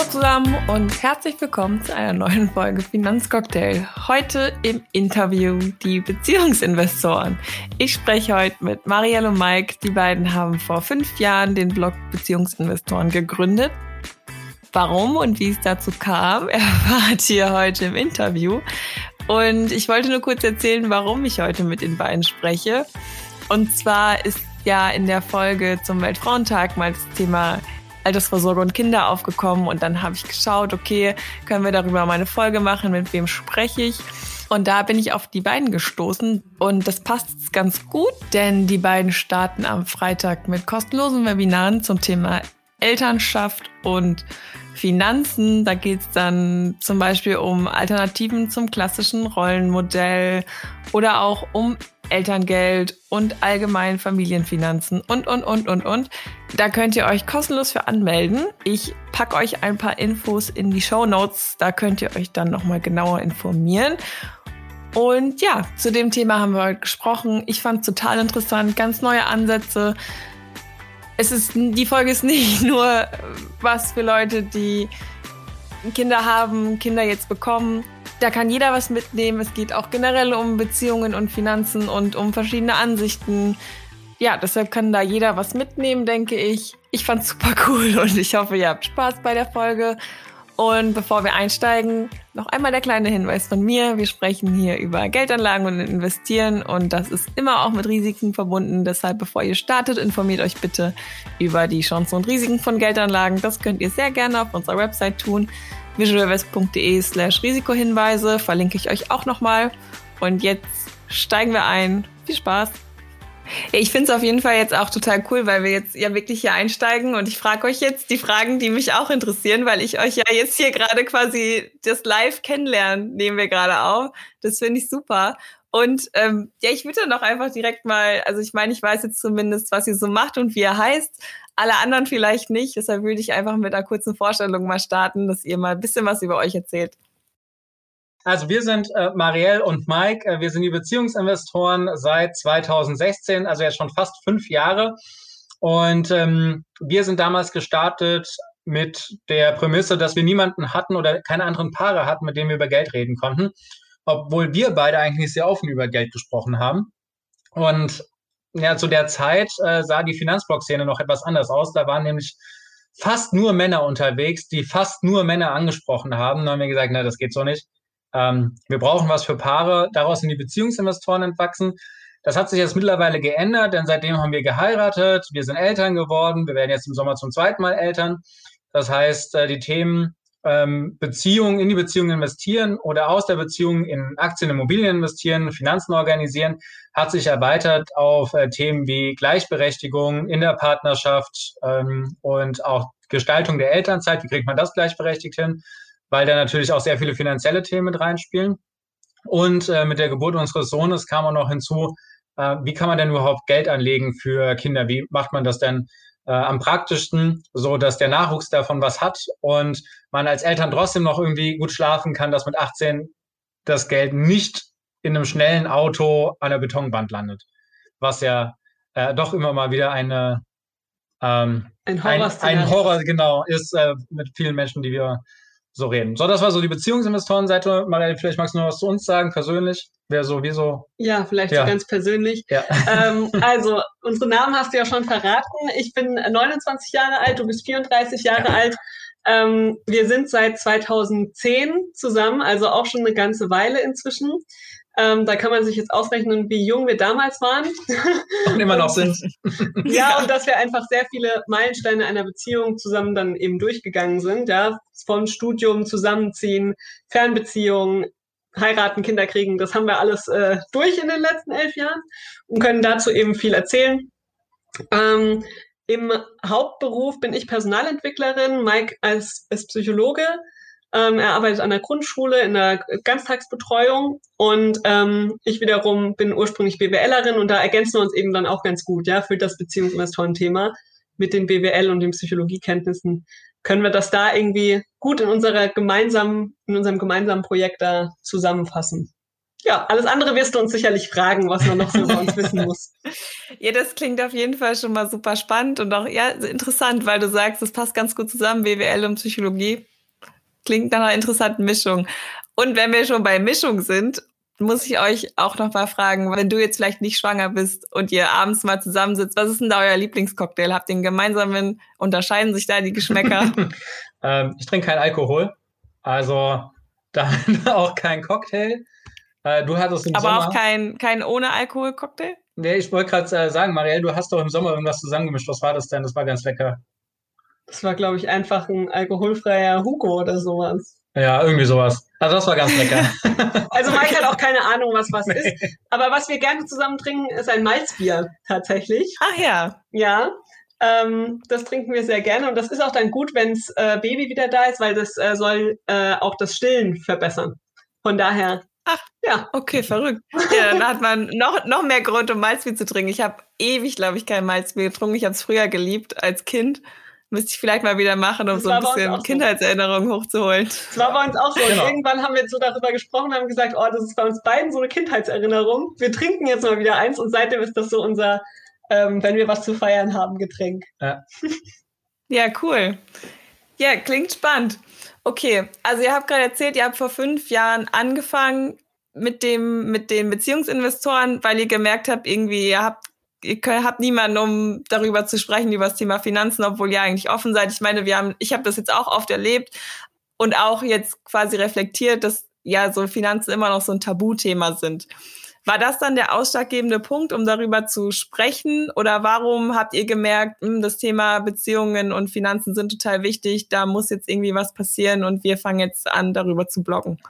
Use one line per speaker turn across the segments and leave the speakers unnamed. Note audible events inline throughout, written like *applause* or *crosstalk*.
Hallo zusammen und herzlich willkommen zu einer neuen Folge Finanzcocktail. Heute im Interview die Beziehungsinvestoren. Ich spreche heute mit Marielle und Mike. Die beiden haben vor fünf Jahren den Blog Beziehungsinvestoren gegründet. Warum und wie es dazu kam, *laughs* erfahrt ihr heute im Interview. Und ich wollte nur kurz erzählen, warum ich heute mit den beiden spreche. Und zwar ist ja in der Folge zum Weltfrauentag mal das Thema Altersvorsorge und Kinder aufgekommen und dann habe ich geschaut, okay, können wir darüber mal eine Folge machen, mit wem spreche ich? Und da bin ich auf die beiden gestoßen und das passt ganz gut, denn die beiden starten am Freitag mit kostenlosen Webinaren zum Thema Elternschaft und Finanzen. Da geht es dann zum Beispiel um Alternativen zum klassischen Rollenmodell oder auch um Elterngeld und allgemein Familienfinanzen und, und, und, und, und. Da könnt ihr euch kostenlos für anmelden. Ich packe euch ein paar Infos in die Show Notes. Da könnt ihr euch dann nochmal genauer informieren. Und ja, zu dem Thema haben wir heute gesprochen. Ich fand es total interessant, ganz neue Ansätze. Es ist, die Folge ist *laughs* nicht nur was für Leute, die Kinder haben, Kinder jetzt bekommen, da kann jeder was mitnehmen. Es geht auch generell um Beziehungen und Finanzen und um verschiedene Ansichten. Ja, deshalb kann da jeder was mitnehmen, denke ich. Ich fand's super cool und ich hoffe, ihr habt Spaß bei der Folge. Und bevor wir einsteigen, noch einmal der kleine Hinweis von mir. Wir sprechen hier über Geldanlagen und Investieren und das ist immer auch mit Risiken verbunden. Deshalb, bevor ihr startet, informiert euch bitte über die Chancen und Risiken von Geldanlagen. Das könnt ihr sehr gerne auf unserer Website tun visualvest.de slash Risikohinweise verlinke ich euch auch nochmal. Und jetzt steigen wir ein. Viel Spaß! Ich finde es auf jeden Fall jetzt auch total cool, weil wir jetzt ja wirklich hier einsteigen und ich frage euch jetzt die Fragen, die mich auch interessieren, weil ich euch ja jetzt hier gerade quasi das Live kennenlernen, nehmen wir gerade auf. Das finde ich super. Und ähm, ja, ich würde dann auch einfach direkt mal, also ich meine, ich weiß jetzt zumindest, was ihr so macht und wie ihr heißt alle anderen vielleicht nicht. Deshalb würde ich einfach mit einer kurzen Vorstellung mal starten, dass ihr mal ein bisschen was über euch erzählt.
Also wir sind äh, Marielle und Mike. Äh, wir sind die Beziehungsinvestoren seit 2016, also jetzt schon fast fünf Jahre. Und ähm, wir sind damals gestartet mit der Prämisse, dass wir niemanden hatten oder keine anderen Paare hatten, mit denen wir über Geld reden konnten, obwohl wir beide eigentlich sehr offen über Geld gesprochen haben. Und ja, zu der Zeit äh, sah die Finanzblock-Szene noch etwas anders aus. Da waren nämlich fast nur Männer unterwegs, die fast nur Männer angesprochen haben. Da haben wir gesagt, na, das geht so nicht. Ähm, wir brauchen was für Paare. Daraus sind die Beziehungsinvestoren entwachsen. Das hat sich jetzt mittlerweile geändert, denn seitdem haben wir geheiratet, wir sind Eltern geworden, wir werden jetzt im Sommer zum zweiten Mal Eltern. Das heißt, äh, die Themen ähm, Beziehungen in die Beziehung investieren oder aus der Beziehung in Aktien, Immobilien investieren, Finanzen organisieren, hat sich erweitert auf äh, Themen wie Gleichberechtigung in der Partnerschaft ähm, und auch Gestaltung der Elternzeit. Wie kriegt man das gleichberechtigt hin? Weil da natürlich auch sehr viele finanzielle Themen mit reinspielen. Und äh, mit der Geburt unseres Sohnes kam auch noch hinzu, äh, wie kann man denn überhaupt Geld anlegen für Kinder? Wie macht man das denn äh, am praktischsten, so dass der Nachwuchs davon was hat und man als Eltern trotzdem noch irgendwie gut schlafen kann, dass mit 18 das Geld nicht in einem schnellen Auto an der Betonwand landet, was ja äh, doch immer mal wieder eine ähm, ein, Horror ein, ein Horror genau ist äh, mit vielen Menschen, die wir so reden. So, das war so die Beziehungsinvestorenseite. Marielle, vielleicht magst du noch was zu uns sagen, persönlich. Wer sowieso.
Ja, vielleicht ja. so ganz persönlich. Ja. *laughs* Ähm, *laughs* also, unsere Namen hast du ja schon verraten. Ich bin 29 Jahre alt, du bist 34 Jahre ja. alt. Ähm, wir sind seit 2010 zusammen, also auch schon eine ganze Weile inzwischen. Ähm, da kann man sich jetzt ausrechnen, wie jung wir damals waren.
Und immer noch sind. *laughs*
ja, und dass wir einfach sehr viele Meilensteine einer Beziehung zusammen dann eben durchgegangen sind. Ja, vom Studium, Zusammenziehen, Fernbeziehungen, heiraten, Kinder kriegen, das haben wir alles äh, durch in den letzten elf Jahren und können dazu eben viel erzählen. Ähm, Im Hauptberuf bin ich Personalentwicklerin, Mike als, als Psychologe. Ähm, er arbeitet an der Grundschule in der Ganztagsbetreuung und ähm, ich wiederum bin ursprünglich BWLerin und da ergänzen wir uns eben dann auch ganz gut, ja, für das Beziehungsinvestoren-Thema mit den BWL und den Psychologiekenntnissen können wir das da irgendwie gut in unserer gemeinsamen, in unserem gemeinsamen Projekt da zusammenfassen. ja, alles andere wirst du uns sicherlich fragen, was man noch so über uns wissen muss. *laughs*
Ja, das klingt auf jeden Fall schon mal super spannend und auch ja, interessant, weil du sagst, es passt ganz gut zusammen, BWL und Psychologie. Klingt nach einer interessanten Mischung. Und wenn wir schon bei Mischung sind, muss ich euch auch noch mal fragen, wenn du jetzt vielleicht nicht schwanger bist und ihr abends mal zusammensitzt, was ist denn da euer Lieblingscocktail? Habt ihr einen gemeinsamen, unterscheiden sich da die Geschmäcker? *laughs*
ähm, ich trinke keinen Alkohol, also dann *laughs* auch kein Cocktail. Äh, du hattest im
Aber
Sommer,
auch kein, kein ohne Alkohol-Cocktail?
Nee, ich wollte gerade äh, sagen, Marielle, du hast doch im Sommer irgendwas zusammengemischt. Was war das denn? Das war ganz lecker.
Das war, glaube ich, einfach ein alkoholfreier Hugo oder sowas.
Ja, irgendwie sowas. Also das war ganz lecker. *laughs*
also Mike hat auch keine Ahnung, was was ist. Aber was wir gerne zusammen trinken, ist ein Malzbier tatsächlich.
Ach ja.
Ja. Ähm, das trinken wir sehr gerne und das ist auch dann gut, wenns äh, Baby wieder da ist, weil das äh, soll äh, auch das Stillen verbessern. Von daher.
Ach, ja. Okay, verrückt. Ja, dann hat man noch, noch mehr Grund, um Malzbier zu trinken. Ich habe ewig, glaube ich, kein Malzbier getrunken. Ich habe es früher geliebt als Kind. Müsste ich vielleicht mal wieder machen, um das so ein bisschen Kindheitserinnerungen so. hochzuholen.
Das war bei uns auch so. Genau. Und irgendwann haben wir so darüber gesprochen, haben gesagt, oh, das ist bei uns beiden so eine Kindheitserinnerung. Wir trinken jetzt mal wieder eins und seitdem ist das so unser, ähm, wenn wir was zu feiern haben, Getränk.
Ja, *laughs*
ja cool. Ja, klingt spannend. Okay, also ihr habt gerade erzählt, ihr habt vor fünf Jahren angefangen mit dem, mit den Beziehungsinvestoren, weil ihr gemerkt habt, irgendwie, ihr habt ihr könnt, habt niemanden, um darüber zu sprechen, über das Thema Finanzen, obwohl ihr eigentlich offen seid. Ich meine, wir haben, ich habe das jetzt auch oft erlebt und auch jetzt quasi reflektiert, dass ja so Finanzen immer noch so ein Tabuthema sind. War das dann der ausschlaggebende Punkt, um darüber zu sprechen? Oder warum habt ihr gemerkt, mh, hm, das Thema Beziehungen und Finanzen sind total wichtig, da muss jetzt irgendwie was passieren und wir fangen jetzt an, darüber zu bloggen?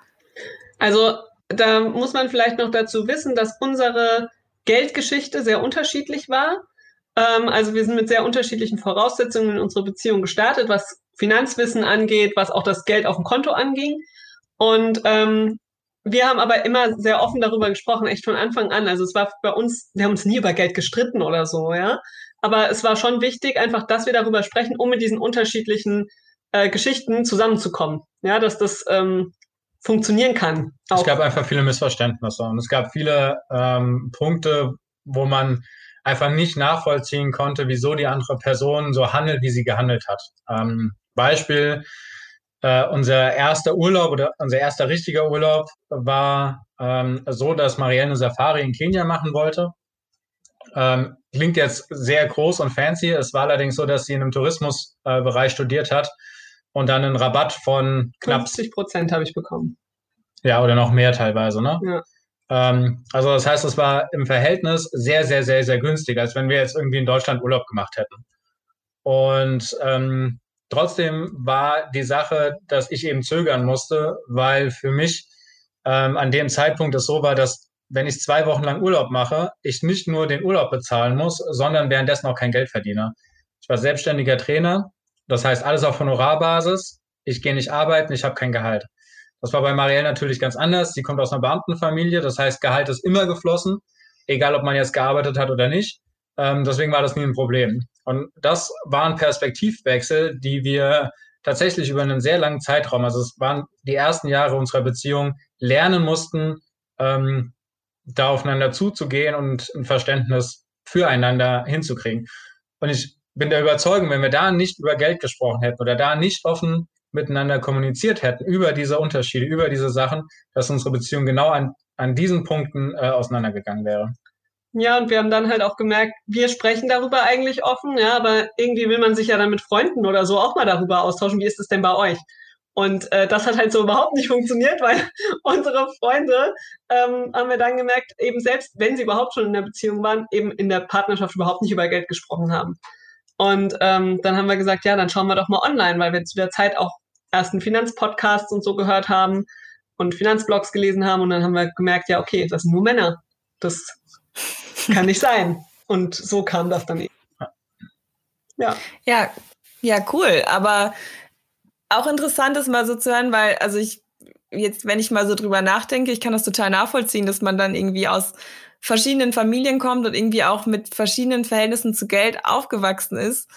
Also da muss man vielleicht noch dazu wissen, dass unsere Geldgeschichte sehr unterschiedlich war. Ähm, also wir sind mit sehr unterschiedlichen Voraussetzungen in unsere Beziehung gestartet, was Finanzwissen angeht, was auch das Geld auf dem Konto anging. Und ähm, wir haben aber immer sehr offen darüber gesprochen, echt von Anfang an. Also es war bei uns, wir haben uns nie über Geld gestritten oder so, ja. Aber es war schon wichtig, einfach, dass wir darüber sprechen, um mit diesen unterschiedlichen äh, Geschichten zusammenzukommen. Ja, dass das ähm, funktionieren kann.
Auch. Es gab einfach viele Missverständnisse und es gab viele ähm, Punkte, wo man einfach nicht nachvollziehen konnte, wieso die andere Person so handelt, wie sie gehandelt hat. Ähm, Beispiel, äh, unser erster Urlaub oder unser erster richtiger Urlaub war ähm, so, dass Marielle eine Safari in Kenia machen wollte. Ähm, klingt jetzt sehr groß und fancy. Es war allerdings so, dass sie in einem Tourismusbereich äh, studiert hat und dann einen Rabatt von knapp
50 Prozent habe ich bekommen.
Ja, oder noch mehr teilweise, ne?
Ja.
Ähm, also das heißt, es war im Verhältnis sehr, sehr, sehr, sehr günstig, als wenn wir jetzt irgendwie in Deutschland Urlaub gemacht hätten. Und ähm, trotzdem war die Sache, dass ich eben zögern musste, weil für mich ähm, an dem Zeitpunkt es so war, dass wenn ich zwei Wochen lang Urlaub mache, ich nicht nur den Urlaub bezahlen muss, sondern währenddessen auch kein Geld verdiene. Ich war selbstständiger Trainer das heißt, alles auf Honorarbasis. Ich gehe nicht arbeiten, ich habe kein Gehalt. Das war bei Marielle natürlich ganz anders. Sie kommt aus einer Beamtenfamilie, das heißt, Gehalt ist immer geflossen, egal ob man jetzt gearbeitet hat oder nicht. Ähm, deswegen war das nie ein Problem. Und das waren Perspektivwechsel, die wir tatsächlich über einen sehr langen Zeitraum, also es waren die ersten Jahre unserer Beziehung, lernen mussten, ähm, da aufeinander zuzugehen und ein Verständnis füreinander hinzukriegen. Und ich bin der Überzeugung, wenn wir da nicht über Geld gesprochen hätten oder da nicht offen miteinander kommuniziert hätten über diese Unterschiede, über diese Sachen, dass unsere Beziehung genau an, an diesen Punkten äh, auseinandergegangen wäre.
Ja, und wir haben dann halt auch gemerkt, wir sprechen darüber eigentlich offen, ja, aber irgendwie will man sich ja dann mit Freunden oder so auch mal darüber austauschen. Wie ist es denn bei euch? Und äh, das hat halt so überhaupt nicht funktioniert, weil *laughs* unsere Freunde, ähm, haben wir dann gemerkt, eben selbst wenn sie überhaupt schon in der Beziehung waren, eben in der Partnerschaft überhaupt nicht über Geld gesprochen haben. Und ähm, dann haben wir gesagt, ja, dann schauen wir doch mal online, weil wir zu der Zeit auch ersten Finanzpodcasts und so gehört haben und Finanzblogs gelesen haben. Und dann haben wir gemerkt, ja, okay, das sind nur Männer. Das kann nicht sein. Und so kam das dann eben.
Ja. Ja, ja, cool. Aber auch interessant ist mal so zu hören, weil, also ich, jetzt, wenn ich mal so drüber nachdenke, ich kann das total nachvollziehen, dass man dann irgendwie aus verschiedenen Familien kommt und irgendwie auch mit verschiedenen Verhältnissen zu Geld aufgewachsen ist.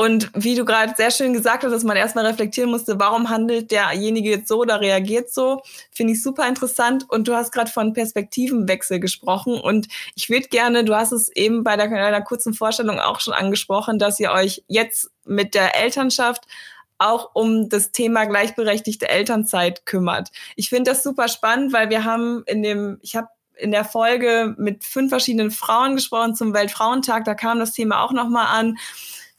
Und wie du gerade sehr schön gesagt hast, dass man erstmal reflektieren musste, warum handelt derjenige jetzt so oder reagiert so, finde ich super interessant. Und du hast gerade von Perspektivenwechsel gesprochen. Und ich würde gerne, du hast es eben bei der, der kurzen Vorstellung auch schon angesprochen, dass ihr euch jetzt mit der Elternschaft auch um das Thema gleichberechtigte Elternzeit kümmert. Ich finde das super spannend, weil wir haben in dem, ich habe in der Folge mit fünf verschiedenen Frauen gesprochen zum Weltfrauentag, da kam das Thema auch nochmal an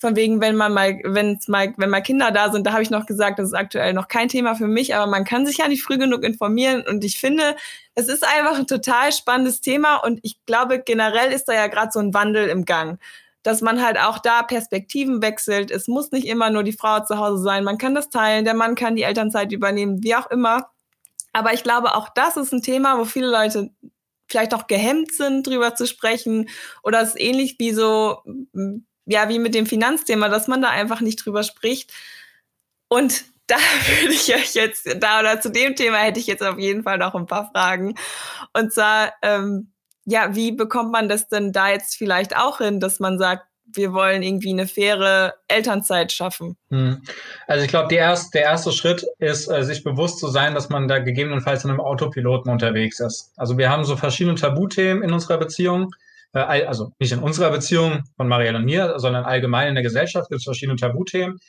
von wegen, wenn man mal, wenn mal, wenn mal Kinder da sind, da habe ich noch gesagt, das ist aktuell noch kein Thema für mich, aber man kann sich ja nicht früh genug informieren und ich finde, es ist einfach ein total spannendes Thema und ich glaube, generell ist da ja gerade so ein Wandel im Gang dass man halt auch da Perspektiven wechselt. Es muss nicht immer nur die Frau zu Hause sein. Man kann das teilen, der Mann kann die Elternzeit übernehmen, wie auch immer. Aber ich glaube, auch das ist ein Thema, wo viele Leute vielleicht auch gehemmt sind, drüber zu sprechen. Oder es ist ähnlich wie so ja, wie mit dem Finanzthema, dass man da einfach nicht drüber spricht. Und *laughs* da würde ich euch jetzt, da oder zu dem Thema hätte ich jetzt auf jeden Fall noch ein paar Fragen. Und zwar, ähm, ja, wie bekommt man das denn da jetzt vielleicht auch hin, dass man sagt, wir wollen irgendwie eine faire Elternzeit schaffen?
Hm. Also ich glaube, erst, der erste Schritt ist, äh, sich bewusst zu sein, dass man da gegebenenfalls in einem Autopiloten unterwegs ist. Also wir haben so verschiedene Tabuthemen in unserer Beziehung äh, also nicht in unserer Beziehung von Marielle und mir, sondern allgemein in der Gesellschaft gibt es verschiedene Tabuthemen.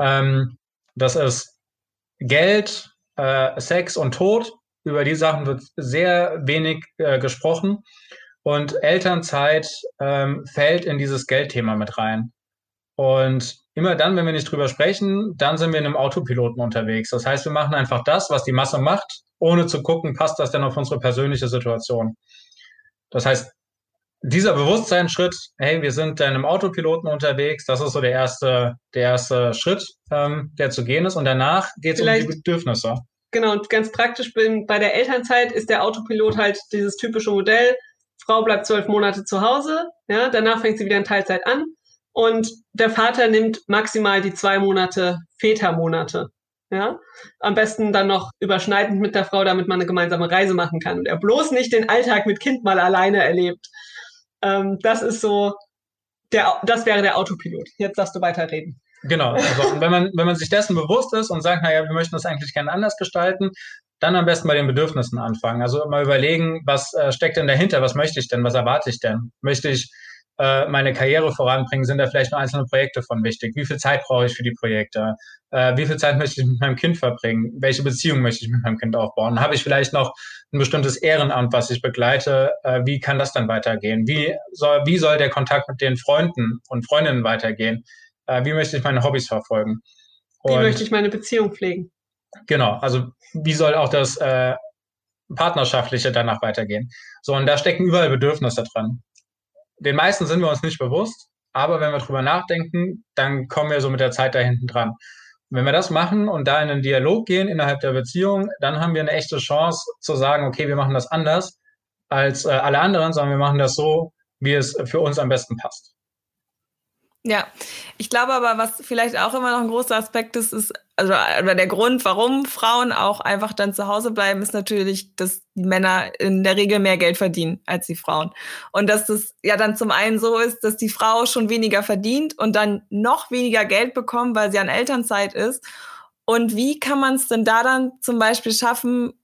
Ähm, das ist Geld, äh, Sex und Tod. Über die Sachen wird sehr wenig gesprochen. Und Elternzeit ähm, fällt in dieses Geldthema mit rein. Und immer dann, wenn wir nicht drüber sprechen, dann sind wir in einem Autopiloten unterwegs. Das heißt, wir machen einfach das, was die Masse macht, ohne zu gucken, passt das denn auf unsere persönliche Situation. Das heißt, dieser Bewusstseinsschritt, hey, wir sind in einem Autopiloten unterwegs, das ist so der erste, der erste Schritt, ähm, der zu gehen ist. Und danach geht es um die Bedürfnisse.
Genau, und ganz praktisch bei der Elternzeit ist der Autopilot halt dieses typische Modell. Frau bleibt zwölf Monate zu Hause, ja, danach fängt sie wieder in Teilzeit an und der Vater nimmt maximal die zwei Monate Vätermonate. Ja, am besten dann noch überschneidend mit der Frau, damit man eine gemeinsame Reise machen kann und er bloß nicht den Alltag mit Kind mal alleine erlebt. Ähm, das ist so, der, das wäre der Autopilot. Jetzt darfst du weiterreden.
Genau. Also, wenn man, wenn man sich dessen bewusst ist und sagt, naja, wir möchten das eigentlich gerne anders gestalten, dann am besten bei den Bedürfnissen anfangen. Also mal überlegen, was äh, steckt denn dahinter? Was möchte ich denn? Was erwarte ich denn? Möchte ich äh, meine Karriere voranbringen, sind da vielleicht nur einzelne Projekte von wichtig. Wie viel Zeit brauche ich für die Projekte? Äh, wie viel Zeit möchte ich mit meinem Kind verbringen? Welche Beziehung möchte ich mit meinem Kind aufbauen? Habe ich vielleicht noch ein bestimmtes Ehrenamt, was ich begleite? Äh, wie kann das dann weitergehen? Wie soll, wie soll der Kontakt mit den Freunden und Freundinnen weitergehen? Äh, wie möchte ich meine Hobbys verfolgen?
Und wie möchte ich meine Beziehung pflegen?
Genau, also wie soll auch das äh, Partnerschaftliche danach weitergehen? So, und da stecken überall Bedürfnisse dran den meisten sind wir uns nicht bewusst, aber wenn wir drüber nachdenken, dann kommen wir so mit der Zeit da hinten dran. wenn wir das machen und da in einen Dialog gehen innerhalb der Beziehung, dann haben wir eine echte Chance zu sagen, okay, wir machen das anders als äh, alle anderen, sondern wir machen das so, wie es für uns am besten passt.
Ja, ich glaube aber, was vielleicht auch immer noch ein großer Aspekt ist, ist, also oder der Grund, warum Frauen auch einfach dann zu Hause bleiben, ist natürlich, dass die Männer in der Regel mehr Geld verdienen als die Frauen. Und dass das ja dann zum einen so ist, dass die Frau schon weniger verdient und dann noch weniger Geld bekommt, weil sie an Elternzeit ist. Und wie kann man es denn da dann zum Beispiel schaffen,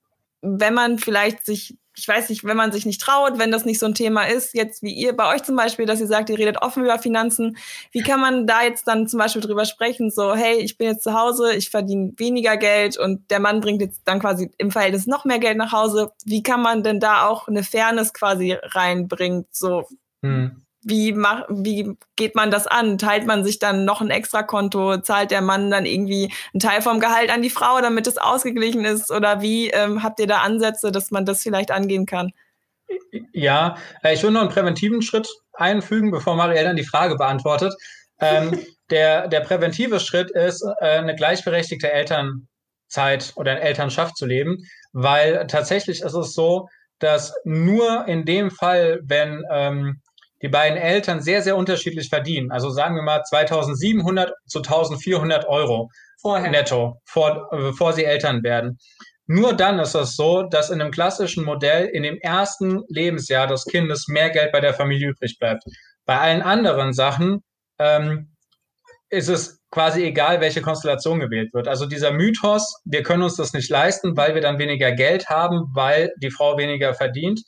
wenn man vielleicht sich ich weiß nicht, wenn man sich nicht traut, wenn das nicht so ein Thema ist, jetzt wie ihr bei euch zum Beispiel, dass ihr sagt, ihr redet offen über Finanzen, wie kann man da jetzt dann zum Beispiel drüber sprechen, so, hey, ich bin jetzt zu Hause, ich verdiene weniger Geld und der Mann bringt jetzt dann quasi im Verhältnis noch mehr Geld nach Hause. Wie kann man denn da auch eine Fairness quasi reinbringen, so, hm wie, mach, wie geht man das an? Teilt man sich dann noch ein Extrakonto? Zahlt der Mann dann irgendwie einen Teil vom Gehalt an die Frau, damit es ausgeglichen ist? Oder wie ähm, habt ihr da Ansätze, dass man das vielleicht angehen kann?
Ja, äh, ich will noch einen präventiven Schritt einfügen, bevor Marielle dann die Frage beantwortet. Ähm, *laughs* der, der präventive Schritt ist, äh, eine gleichberechtigte Elternzeit oder eine Elternschaft zu leben, weil tatsächlich ist es so, dass nur in dem Fall, wenn ähm, die beiden Eltern sehr, sehr unterschiedlich verdienen. Also sagen wir mal 2700 zu 1400 Euro Vorher. netto, vor, bevor sie Eltern werden. Nur dann ist es so, dass in einem klassischen Modell in dem ersten Lebensjahr des Kindes mehr Geld bei der Familie übrig bleibt. Bei allen anderen Sachen ähm, ist es quasi egal, welche Konstellation gewählt wird. Also dieser Mythos, wir können uns das nicht leisten, weil wir dann weniger Geld haben, weil die Frau weniger verdient,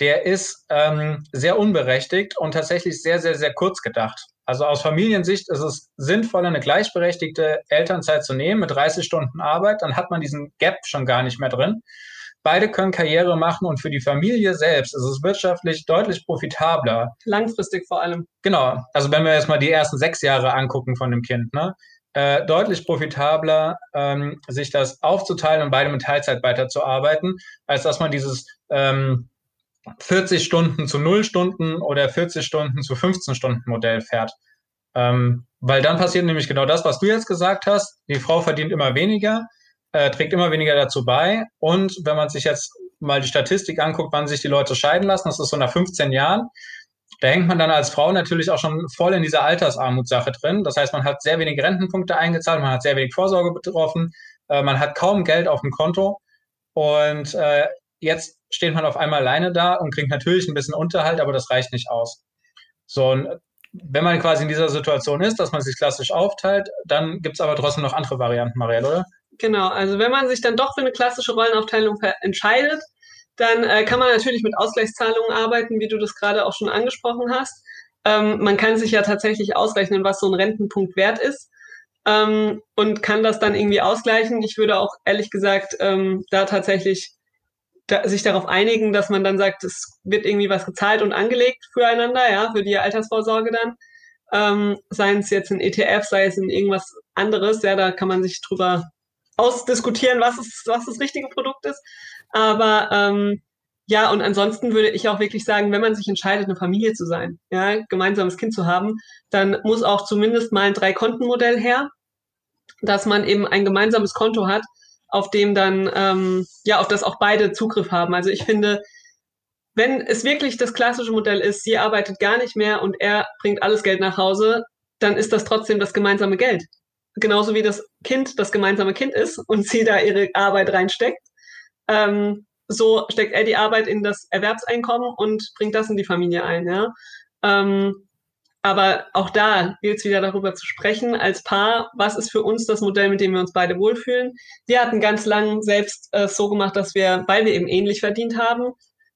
der ist ähm, sehr unberechtigt und tatsächlich sehr, sehr, sehr kurz gedacht. Also aus Familiensicht ist es sinnvoller, eine gleichberechtigte Elternzeit zu nehmen mit 30 Stunden Arbeit, dann hat man diesen Gap schon gar nicht mehr drin. Beide können Karriere machen und für die Familie selbst ist es wirtschaftlich deutlich profitabler.
Langfristig vor allem.
Genau. Also wenn wir jetzt mal die ersten sechs Jahre angucken von dem Kind, ne? Äh, deutlich profitabler, ähm, sich das aufzuteilen und beide mit Teilzeit weiterzuarbeiten, als dass man dieses ähm, 40 Stunden zu 0 Stunden oder 40 Stunden zu 15 Stunden Modell fährt. Ähm, weil dann passiert nämlich genau das, was du jetzt gesagt hast. Die Frau verdient immer weniger, äh, trägt immer weniger dazu bei. Und wenn man sich jetzt mal die Statistik anguckt, wann sich die Leute scheiden lassen, das ist so nach 15 Jahren, da hängt man dann als Frau natürlich auch schon voll in dieser Altersarmutssache drin. Das heißt, man hat sehr wenige Rentenpunkte eingezahlt, man hat sehr wenig Vorsorge betroffen, äh, man hat kaum Geld auf dem Konto. Und äh, jetzt steht man auf einmal alleine da und kriegt natürlich ein bisschen Unterhalt, aber das reicht nicht aus. So, und wenn man quasi in dieser Situation ist, dass man sich klassisch aufteilt, dann gibt es aber trotzdem noch andere Varianten, Marielle, oder?
Genau, also wenn man sich dann doch für eine klassische Rollenaufteilung entscheidet, dann äh, kann man natürlich mit Ausgleichszahlungen arbeiten, wie du das gerade auch schon angesprochen hast. Ähm, man kann sich ja tatsächlich ausrechnen, was so ein Rentenpunkt wert ist ähm, und kann das dann irgendwie ausgleichen. Ich würde auch ehrlich gesagt ähm, da tatsächlich da, sich darauf einigen, dass man dann sagt, es wird irgendwie was gezahlt und angelegt füreinander, ja, für die Altersvorsorge dann. Ähm, sei es jetzt in ETF, sei es in irgendwas anderes, ja, da kann man sich drüber ausdiskutieren, was, ist, was das richtige Produkt ist. Aber ähm, ja, und ansonsten würde ich auch wirklich sagen, wenn man sich entscheidet, eine Familie zu sein, ja, gemeinsames Kind zu haben, dann muss auch zumindest mal ein Drei-Konten-Modell her, dass man eben ein gemeinsames Konto hat, auf dem dann, ähm, ja, auf das auch beide Zugriff haben. Also ich finde, wenn es wirklich das klassische Modell ist, sie arbeitet gar nicht mehr und er bringt alles Geld nach Hause, dann ist das trotzdem das gemeinsame Geld. Genauso wie das Kind das gemeinsame Kind ist und sie da ihre Arbeit reinsteckt. Ähm, so steckt er die Arbeit in das Erwerbseinkommen und bringt das in die Familie ein. Ja? Ähm, aber auch da gilt es wieder darüber zu sprechen, als Paar, was ist für uns das Modell, mit dem wir uns beide wohlfühlen. Wir hatten ganz lang selbst äh, so gemacht, dass wir, weil wir eben ähnlich verdient haben,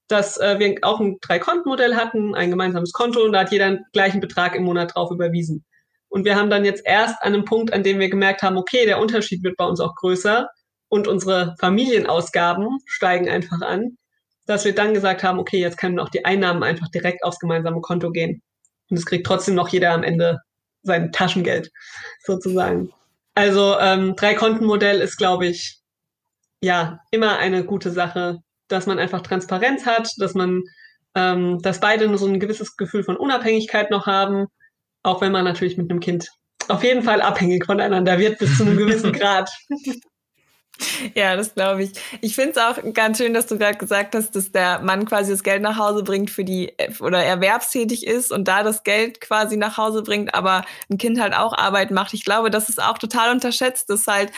dass äh, wir auch ein Drei-Konten-Modell hatten, ein gemeinsames Konto und da hat jeder einen gleichen Betrag im Monat drauf überwiesen. Und wir haben dann jetzt erst an einem Punkt, an dem wir gemerkt haben, okay, der Unterschied wird bei uns auch größer und unsere Familienausgaben steigen einfach an, dass wir dann gesagt haben, okay, jetzt können auch die Einnahmen einfach direkt aufs gemeinsame Konto gehen. Und es kriegt trotzdem noch jeder am Ende sein Taschengeld, sozusagen. Also ähm, Drei-Konten-Modell ist, glaube ich, ja, immer eine gute Sache, dass man einfach Transparenz hat, dass man, ähm, dass beide so ein gewisses Gefühl von Unabhängigkeit noch haben, auch wenn man natürlich mit einem Kind auf jeden Fall abhängig voneinander wird bis zu einem gewissen *laughs* Grad.
Ja, das glaube ich. Ich finde es auch ganz schön, dass du gerade gesagt hast, dass der Mann quasi das Geld nach Hause bringt für die oder erwerbstätig ist und da das Geld quasi nach Hause bringt, aber ein Kind halt auch Arbeit macht. Ich glaube, das ist auch total unterschätzt, dass halt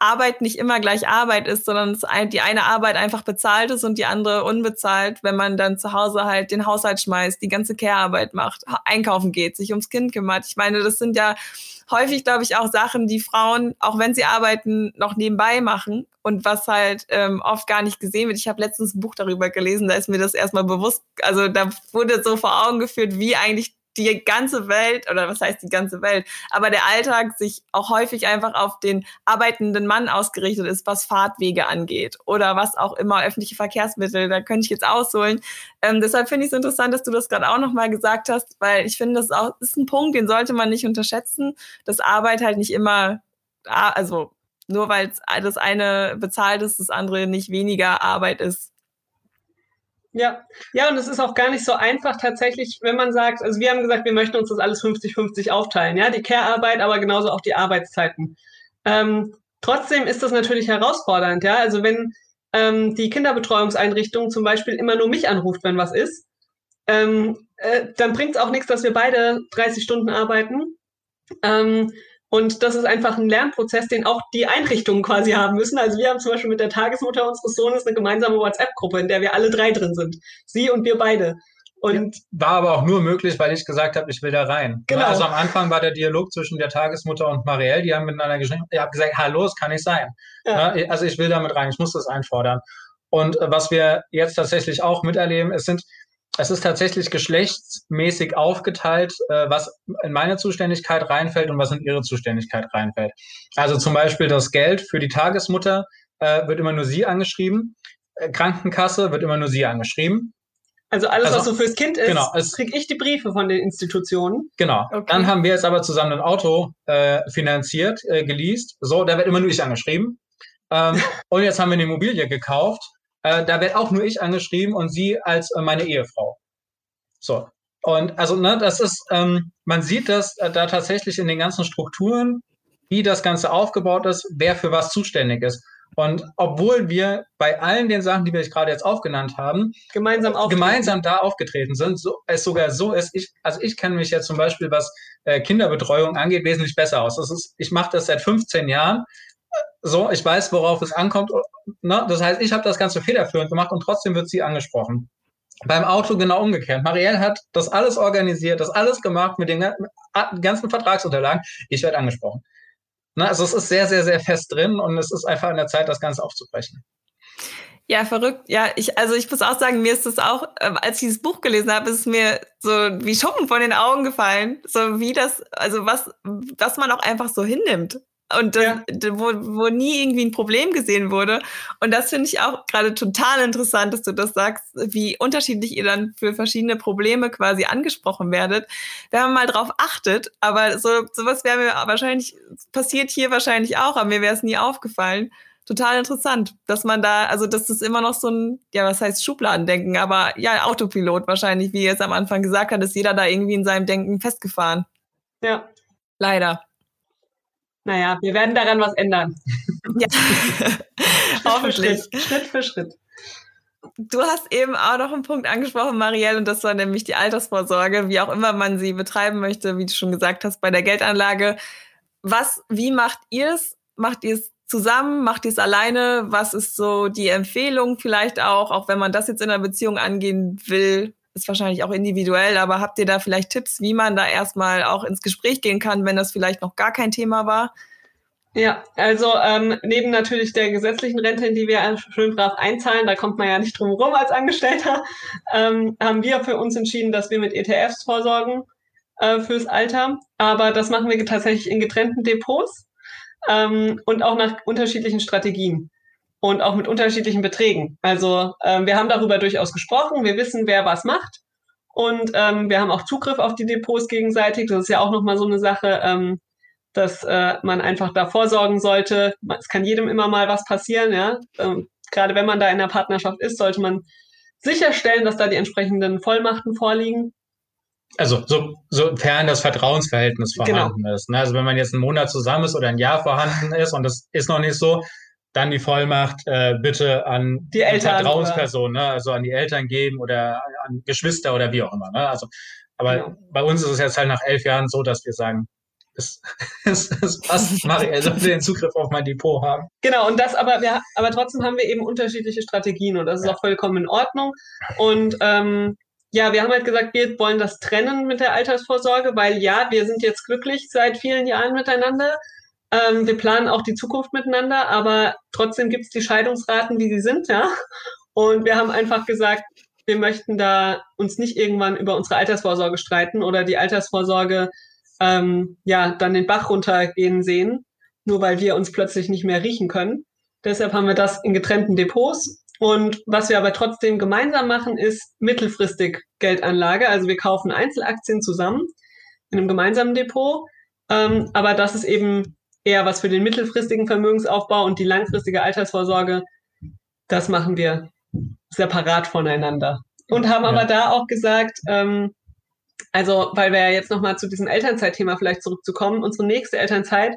Arbeit nicht immer gleich Arbeit ist, sondern die eine Arbeit einfach bezahlt ist und die andere unbezahlt, wenn man dann zu Hause halt den Haushalt schmeißt, die ganze Care-Arbeit macht, einkaufen geht, sich ums Kind kümmert. Ich meine, das sind ja häufig, glaube ich, auch Sachen, die Frauen, auch wenn sie arbeiten, noch nebenbei machen und was halt ähm, oft gar nicht gesehen wird. Ich habe letztens ein Buch darüber gelesen, da ist mir das erstmal bewusst, also da wurde so vor Augen geführt, wie eigentlich die ganze Welt, oder was heißt die ganze Welt, aber der Alltag sich auch häufig einfach auf den arbeitenden Mann ausgerichtet ist, was Fahrtwege angeht oder was auch immer, öffentliche Verkehrsmittel, da könnte ich jetzt ausholen. Ähm, deshalb finde ich es interessant, dass du das gerade auch nochmal gesagt hast, weil ich finde, das auch, ist ein Punkt, den sollte man nicht unterschätzen, dass Arbeit halt nicht immer, also nur weil das eine bezahlt ist, das andere nicht weniger Arbeit ist.
Ja, ja, und es ist auch gar nicht so einfach tatsächlich, wenn man sagt, also wir haben gesagt, wir möchten uns das alles 50-50 aufteilen, ja, die Care-Arbeit, aber genauso auch die Arbeitszeiten. Ähm, trotzdem ist das natürlich herausfordernd, ja, also wenn ähm, die Kinderbetreuungseinrichtung zum Beispiel immer nur mich anruft, wenn was ist, ähm, äh, dann bringt es auch nichts, dass wir beide 30 Stunden arbeiten. Ähm, und das ist einfach ein Lernprozess, den auch die Einrichtungen quasi haben müssen. Also wir haben zum Beispiel mit der Tagesmutter unseres Sohnes eine gemeinsame WhatsApp-Gruppe, in der wir alle drei drin sind. Sie und wir beide.
Und war aber auch nur möglich, weil ich gesagt habe, ich will da rein. Genau. Also am Anfang war der Dialog zwischen der Tagesmutter und Marielle, die haben miteinander geschrieben, ich habe gesagt, hallo, es kann nicht sein. Ja. Also ich will damit rein, ich muss das einfordern. Und äh, was wir jetzt tatsächlich auch miterleben, es sind es ist tatsächlich geschlechtsmäßig aufgeteilt, äh, was in meine Zuständigkeit reinfällt und was in ihre Zuständigkeit reinfällt. Also zum Beispiel das Geld für die Tagesmutter äh, wird immer nur sie angeschrieben. Äh, Krankenkasse wird immer nur sie angeschrieben.
Also alles, also, was so fürs Kind ist, genau, kriege ich die Briefe von den Institutionen.
Genau. Okay. Dann haben wir jetzt aber zusammen ein Auto äh, finanziert, äh, geleast. So, da wird immer nur ich angeschrieben. Ähm, *laughs* und jetzt haben wir eine Immobilie gekauft äh, da wird auch nur ich angeschrieben und sie als äh, meine Ehefrau. So. Und also, ne, das ist, ähm, man sieht das äh, da tatsächlich in den ganzen Strukturen, wie das Ganze aufgebaut ist, wer für was zuständig ist. Und obwohl wir bei allen den Sachen, die wir gerade jetzt aufgenannt haben,
gemeinsam,
gemeinsam da aufgetreten sind, so, es sogar so ist, ich, also ich kenne mich jetzt zum Beispiel, was äh, Kinderbetreuung angeht, wesentlich besser aus. Das ist, ich mache das seit 15 Jahren so, ich weiß, worauf es ankommt. Ne? Das heißt, ich habe das Ganze federführend gemacht und trotzdem wird sie angesprochen. Beim Auto genau umgekehrt. Marielle hat das alles organisiert, das alles gemacht mit den ganzen Vertragsunterlagen. Ich werde angesprochen. Ne? Also es ist sehr, sehr, sehr fest drin und es ist einfach an der Zeit, das Ganze aufzubrechen.
Ja, verrückt. Ja, ich, also ich muss auch sagen, mir ist es auch, äh, als ich dieses Buch gelesen habe, ist es mir so wie Schuppen von den Augen gefallen. So wie das, also was, was man auch einfach so hinnimmt und das, ja. wo, wo nie irgendwie ein Problem gesehen wurde. Und das finde ich auch gerade total interessant, dass du das sagst, wie unterschiedlich ihr dann für verschiedene Probleme quasi angesprochen werdet. Wenn man mal drauf achtet, aber so sowas wäre mir wahrscheinlich, passiert hier wahrscheinlich auch, aber mir wäre es nie aufgefallen. Total interessant, dass man da, also das ist immer noch so ein, ja, was heißt Schubladendenken, aber ja, Autopilot wahrscheinlich, wie ihr es am Anfang gesagt hat, ist jeder da irgendwie in seinem Denken festgefahren.
Ja.
Leider.
Naja, wir werden daran was ändern. Ja. *laughs*
Hoffentlich.
Schritt, Schritt für Schritt.
Du hast eben auch noch einen Punkt angesprochen, Marielle, und das war nämlich die Altersvorsorge, wie auch immer man sie betreiben möchte, wie du schon gesagt hast, bei der Geldanlage. Was, wie macht ihr es? Macht ihr es zusammen? Macht ihr es alleine? Was ist so die Empfehlung vielleicht auch, auch wenn man das jetzt in einer Beziehung angehen will? Ist wahrscheinlich auch individuell, aber habt ihr da vielleicht Tipps, wie man da erstmal auch ins Gespräch gehen kann, wenn das vielleicht noch gar kein Thema war?
Ja, also ähm, neben natürlich der gesetzlichen Rente, in die wir schön brav einzahlen, da kommt man ja nicht drum rum als Angestellter, *laughs* ähm, haben wir für uns entschieden, dass wir mit ETFs vorsorgen äh, fürs Alter. Aber das machen wir tatsächlich in getrennten Depots ähm, und auch nach unterschiedlichen Strategien und auch mit unterschiedlichen Beträgen. Also ähm, wir haben darüber durchaus gesprochen, wir wissen, wer was macht und ähm, wir haben auch Zugriff auf die Depots gegenseitig. Das ist ja auch nochmal so eine Sache, ähm, dass äh, man einfach da vorsorgen sollte. Es kann jedem immer mal was passieren, ja. Ähm, gerade wenn man da in der Partnerschaft ist, sollte man sicherstellen, dass da die entsprechenden Vollmachten vorliegen.
Also so, sofern das Vertrauensverhältnis genau. vorhanden genau. ist. Ne? Also wenn man jetzt einen Monat zusammen ist oder ein Jahr vorhanden ist und das ist noch nicht so, dann die Vollmacht äh, bitte an
die Eltern
Vertrauensperson, ne? also an die Eltern geben oder an Geschwister oder wie auch immer. Ne? Also, aber ja. bei uns ist es jetzt halt nach elf Jahren so, dass wir sagen, es, *laughs* es, es passt, Marie, er sollte den Zugriff auf mein Depot haben.
Genau, und das aber, wir, aber trotzdem haben wir eben unterschiedliche Strategien und das ist ja. auch vollkommen in Ordnung. Und ähm, ja, wir haben halt gesagt, wir wollen das trennen mit der Altersvorsorge, weil ja, wir sind jetzt glücklich seit vielen Jahren miteinander. Ähm, wir planen auch die Zukunft miteinander, aber trotzdem gibt es die Scheidungsraten, wie sie sind, ja. Und wir haben einfach gesagt, wir möchten da uns nicht irgendwann über unsere Altersvorsorge streiten oder die Altersvorsorge ähm, ja dann den Bach runtergehen sehen, nur weil wir uns plötzlich nicht mehr riechen können. Deshalb haben wir das in getrennten Depots. Und was wir aber trotzdem gemeinsam machen, ist mittelfristig Geldanlage. Also wir kaufen Einzelaktien zusammen in einem gemeinsamen Depot. Ähm, aber das ist eben eher was für den mittelfristigen Vermögensaufbau und die langfristige Altersvorsorge, das machen wir separat voneinander. Und haben ja. aber da auch gesagt, ähm, also weil wir ja jetzt nochmal zu diesem Elternzeitthema vielleicht zurückzukommen, unsere nächste Elternzeit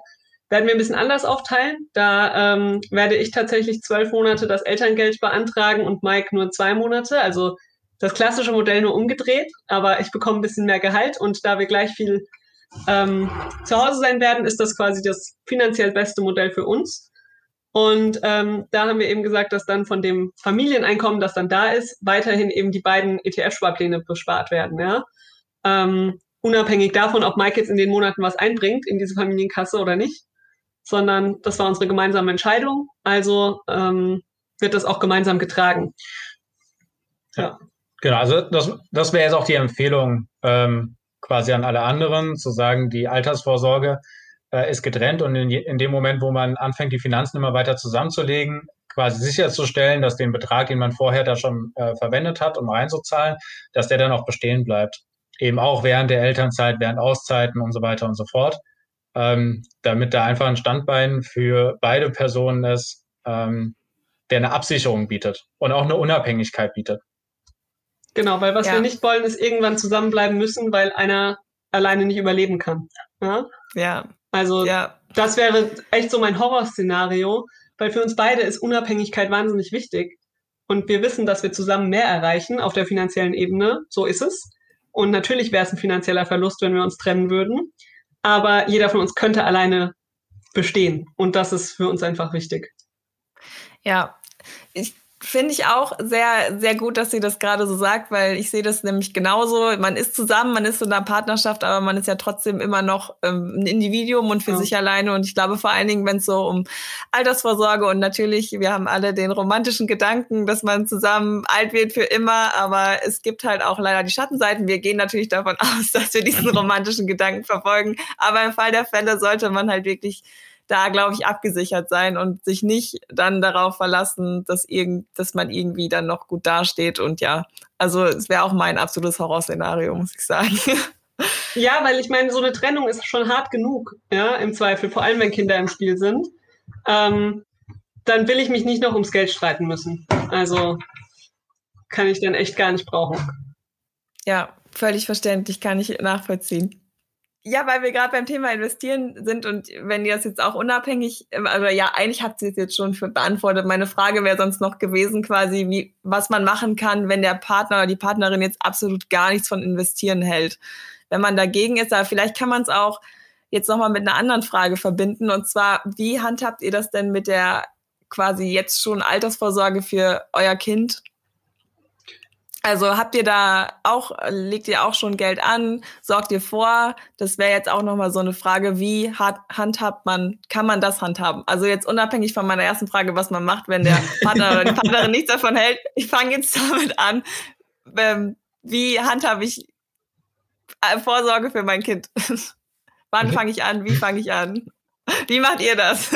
werden wir ein bisschen anders aufteilen. Da ähm, werde ich tatsächlich zwölf Monate das Elterngeld beantragen und Mike nur zwei Monate. Also das klassische Modell nur umgedreht, aber ich bekomme ein bisschen mehr Gehalt und da wir gleich viel ähm, zu Hause sein werden, ist das quasi das finanziell beste Modell für uns. Und ähm, da haben wir eben gesagt, dass dann von dem Familieneinkommen, das dann da ist, weiterhin eben die beiden ETF-Sparpläne bespart werden. Ja? Ähm, unabhängig davon, ob Mike jetzt in den Monaten was einbringt in diese Familienkasse oder nicht, sondern das war unsere gemeinsame Entscheidung. Also ähm, wird das auch gemeinsam getragen.
Ja. Genau, also das, das wäre jetzt auch die Empfehlung ähm, quasi an alle anderen, zu sagen, die Altersvorsorge äh, ist getrennt und in, in dem Moment, wo man anfängt, die Finanzen immer weiter zusammenzulegen, quasi sicherzustellen, dass den Betrag, den man vorher da schon äh, verwendet hat, um reinzuzahlen, dass der dann auch bestehen bleibt. Eben auch während der Elternzeit, während Auszeiten und so weiter und so fort. Ähm, damit da einfach ein Standbein für beide Personen ist, ähm, der eine Absicherung bietet und auch eine Unabhängigkeit bietet.
Genau, weil was ja. wir nicht wollen, ist irgendwann zusammenbleiben müssen, weil einer alleine nicht überleben kann. Ja.
ja.
Also ja. das wäre echt so mein Horrorszenario, weil für uns beide ist Unabhängigkeit wahnsinnig wichtig. Und wir wissen, dass wir zusammen mehr erreichen auf der finanziellen Ebene. So ist es. Und natürlich wäre es ein finanzieller Verlust, wenn wir uns trennen würden. Aber jeder von uns könnte alleine bestehen. Und das ist für uns einfach wichtig.
Ja, ich Finde ich auch sehr, sehr gut, dass sie das gerade so sagt, weil ich sehe das nämlich genauso. Man ist zusammen, man ist in einer Partnerschaft, aber man ist ja trotzdem immer noch ähm, ein Individuum und für ja. sich alleine. Und ich glaube vor allen Dingen, wenn es so um Altersvorsorge und natürlich, wir haben alle den romantischen Gedanken, dass man zusammen alt wird für immer, aber es gibt halt auch leider die Schattenseiten. Wir gehen natürlich davon *laughs* aus, dass wir diesen *laughs* romantischen Gedanken verfolgen. Aber im Fall der Fälle sollte man halt wirklich da, glaube ich, abgesichert sein und sich nicht dann darauf verlassen, dass, irgend, dass man irgendwie dann noch gut dasteht. Und ja, also es wäre auch mein absolutes Horrorszenario, muss ich sagen. *laughs*
Ja, weil ich meine, so eine Trennung ist schon hart genug, ja, im Zweifel, vor allem wenn Kinder im Spiel sind. Ähm, dann will ich mich nicht noch ums Geld streiten müssen. Also kann ich dann echt gar nicht brauchen.
Ja, völlig verständlich, kann ich nachvollziehen. Ja, weil wir gerade beim Thema investieren sind und wenn ihr das jetzt auch unabhängig, also ja, eigentlich habt ihr es jetzt schon für beantwortet. Meine Frage wäre sonst noch gewesen, quasi, wie, was man machen kann, wenn der Partner oder die Partnerin jetzt absolut gar nichts von investieren hält. Wenn man dagegen ist, aber vielleicht kann man es auch jetzt nochmal mit einer anderen Frage verbinden. Und zwar, wie handhabt ihr das denn mit der quasi jetzt schon Altersvorsorge für euer Kind? Also habt ihr da auch, legt ihr auch schon Geld an, sorgt ihr vor? Das wäre jetzt auch nochmal so eine Frage, wie hat, handhabt man, kann man das handhaben? Also jetzt unabhängig von meiner ersten Frage, was man macht, wenn der *laughs* Partner oder die Partnerin nichts davon hält. Ich fange jetzt damit an. Ähm, wie handhabe ich äh, Vorsorge für mein Kind? *laughs* Wann fange ich an? Wie fange ich an? *laughs* Wie macht ihr das?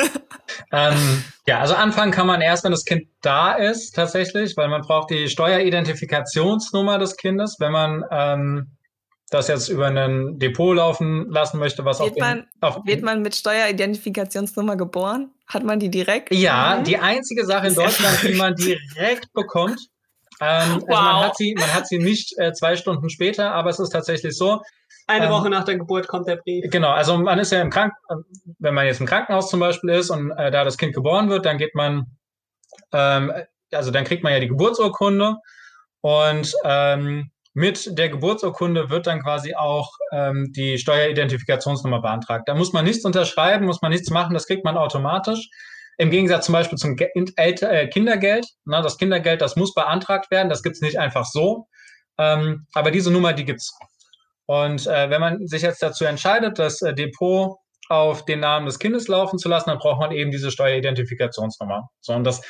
Ähm, *laughs* ja, also anfangen kann man erst, wenn das Kind da ist, tatsächlich, weil man braucht die Steueridentifikationsnummer des Kindes, wenn man ähm, das jetzt über ein Depot laufen lassen möchte, was
wird auf, man, auf Wird man mit Steueridentifikationsnummer geboren? Hat man die direkt?
Ja, mhm. die einzige Sache in Deutschland, die man direkt bekommt. Ähm, wow. also man hat sie, man hat sie nicht äh, zwei Stunden später, aber es ist tatsächlich so,
eine ähm, Woche nach der Geburt kommt der Brief.
Genau, also man ist ja im Krankenhaus, wenn man jetzt im Krankenhaus zum Beispiel ist und äh, da das Kind geboren wird, dann geht man, ähm, also dann kriegt man ja die Geburtsurkunde und ähm, mit der Geburtsurkunde wird dann quasi auch ähm, die Steueridentifikationsnummer beantragt. Da muss man nichts unterschreiben, muss man nichts machen, das kriegt man automatisch. Im Gegensatz zum Beispiel zum Ge äh, Kindergeld. Na, das Kindergeld, das muss beantragt werden, das gibt's nicht einfach so. Ähm, aber diese Nummer, die gibt's. Und äh, wenn man sich jetzt dazu entscheidet, das äh, Depot auf den Namen des Kindes laufen zu lassen, dann braucht man eben diese Steueridentifikationsnummer. So, und das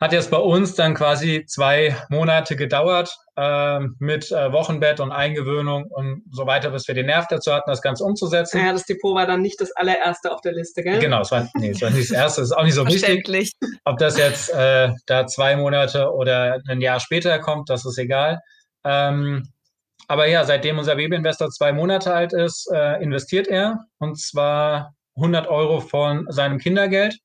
hat jetzt bei uns dann quasi zwei Monate gedauert äh, mit äh, Wochenbett und Eingewöhnung und so weiter, bis wir den Nerv dazu hatten, das Ganze umzusetzen.
Ja, das Depot war dann nicht das allererste auf der Liste, gell?
Genau, es war, nee, es war nicht das erste, ist auch nicht so wichtig. Ob das jetzt äh, da zwei Monate oder ein Jahr später kommt, das ist egal. Ähm, aber ja, seitdem unser Babyinvestor zwei Monate alt ist, äh, investiert er und zwar 100 Euro von seinem Kindergeld.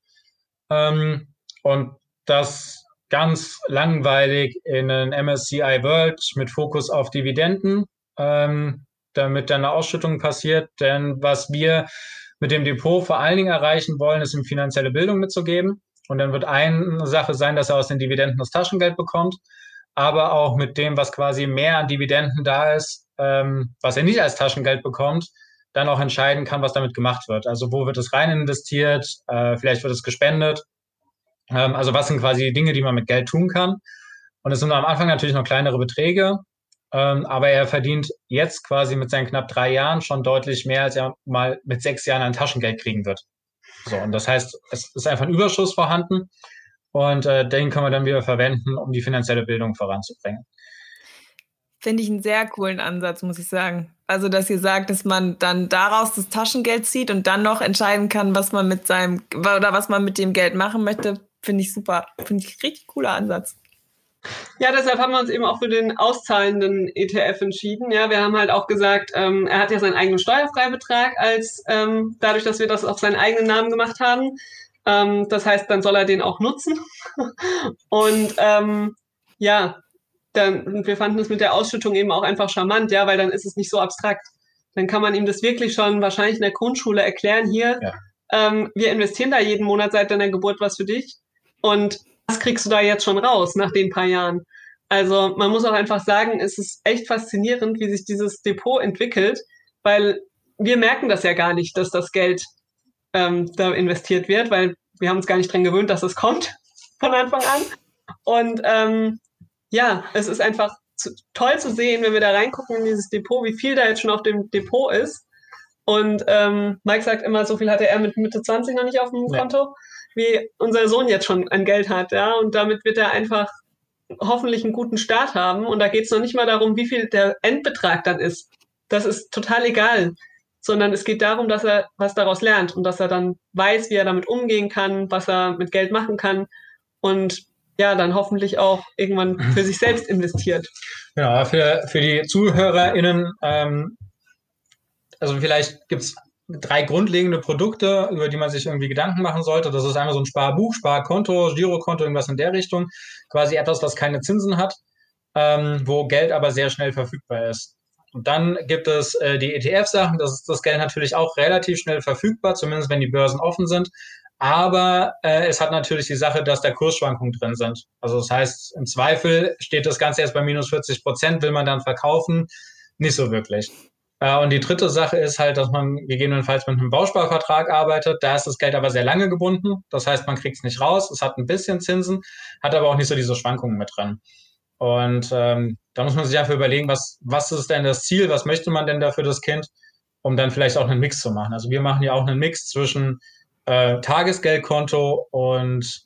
Ähm, und das ganz langweilig in einen MSCI World mit Fokus auf Dividenden, ähm, damit dann eine Ausschüttung passiert. Denn was wir mit dem Depot vor allen Dingen erreichen wollen, ist ihm finanzielle Bildung mitzugeben. Und dann wird eine Sache sein, dass er aus den Dividenden das Taschengeld bekommt aber auch mit dem, was quasi mehr an Dividenden da ist, ähm, was er nicht als Taschengeld bekommt, dann auch entscheiden kann, was damit gemacht wird. Also wo wird es rein investiert, äh, vielleicht wird es gespendet Ähm, also was sind quasi Dinge, die man mit Geld tun kann? Und es sind am Anfang natürlich noch kleinere Beträge, ähm, aber er verdient jetzt quasi mit seinen knapp drei Jahren schon deutlich mehr, als er mal mit sechs Jahren an Taschengeld kriegen wird. So, und das heißt, es ist einfach ein Überschuss vorhanden und äh, den können wir dann wieder verwenden, um die finanzielle Bildung voranzubringen.
Finde ich einen sehr coolen Ansatz, muss ich sagen. Also, dass ihr sagt, dass man dann daraus das Taschengeld zieht und dann noch entscheiden kann, was man mit seinem oder was man mit dem Geld machen möchte, finde ich super. Finde ich richtig cooler Ansatz.
Ja, deshalb haben wir uns eben auch für den auszahlenden ETF entschieden. Ja, wir haben halt auch gesagt, ähm, er hat ja seinen eigenen Steuerfreibetrag als ähm, dadurch, dass wir das auf seinen eigenen Namen gemacht haben. Ähm, das heißt, dann soll er den auch nutzen. *laughs* Und ähm, ja, dann, wir fanden es mit der Ausschüttung eben auch einfach charmant, ja, weil dann ist es nicht so abstrakt. Dann kann man ihm das wirklich schon wahrscheinlich in der Grundschule erklären, hier, ja. ähm, wir investieren da jeden Monat seit deiner Geburt was für dich und was kriegst du da jetzt schon raus nach den paar Jahren? Also man muss auch einfach sagen, es ist echt faszinierend, wie sich dieses Depot entwickelt, weil wir merken das ja gar nicht, dass das Geld ähm, da investiert wird, weil wir haben uns gar nicht dran gewöhnt, dass es kommt *laughs* von Anfang an. Und ähm, ja, es ist einfach zu, toll zu sehen, wenn wir da reingucken in dieses Depot, wie viel da jetzt schon auf dem Depot ist. Und ähm, Mike sagt immer, so viel hatte er mit Mitte 20 noch nicht auf dem Konto, wie unser Sohn jetzt schon an Geld hat. Ja, und damit wird er einfach hoffentlich einen guten Start haben. Und da geht es noch nicht mal darum, wie viel der Endbetrag dann ist. Das ist total egal. Sondern es geht darum, dass er was daraus lernt und dass er dann weiß, wie er damit umgehen kann, was er mit Geld machen kann. Und ja, dann hoffentlich auch irgendwann für sich selbst investiert.
Genau, für, für die ZuhörerInnen, ähm, also vielleicht gibt es drei grundlegende Produkte, über die man sich irgendwie Gedanken machen sollte. Das ist einmal so ein Sparbuch, Sparkonto, Girokonto, irgendwas in der Richtung. Quasi etwas, was keine Zinsen hat, ähm, wo Geld aber sehr schnell verfügbar ist. Und dann gibt es äh, die ETF-Sachen, das ist das Geld natürlich auch relativ schnell verfügbar, zumindest wenn die Börsen offen sind. Aber äh, es hat natürlich die Sache, dass da Kursschwankungen drin sind. Also das heißt, im Zweifel steht das Ganze erst bei minus 40 Prozent, will man dann verkaufen? Nicht so wirklich. Äh, und die dritte Sache ist halt, dass man gegebenenfalls mit einem Bausparvertrag arbeitet. Da ist das Geld aber sehr lange gebunden. Das heißt, man kriegt es nicht raus. Es hat ein bisschen Zinsen, hat aber auch nicht so diese Schwankungen mit drin. Und ähm, da muss man sich einfach überlegen, was, was ist denn das Ziel? Was möchte man denn da für das Kind? Um dann vielleicht auch einen Mix zu machen. Also wir machen ja auch einen Mix zwischen äh, Tagesgeldkonto und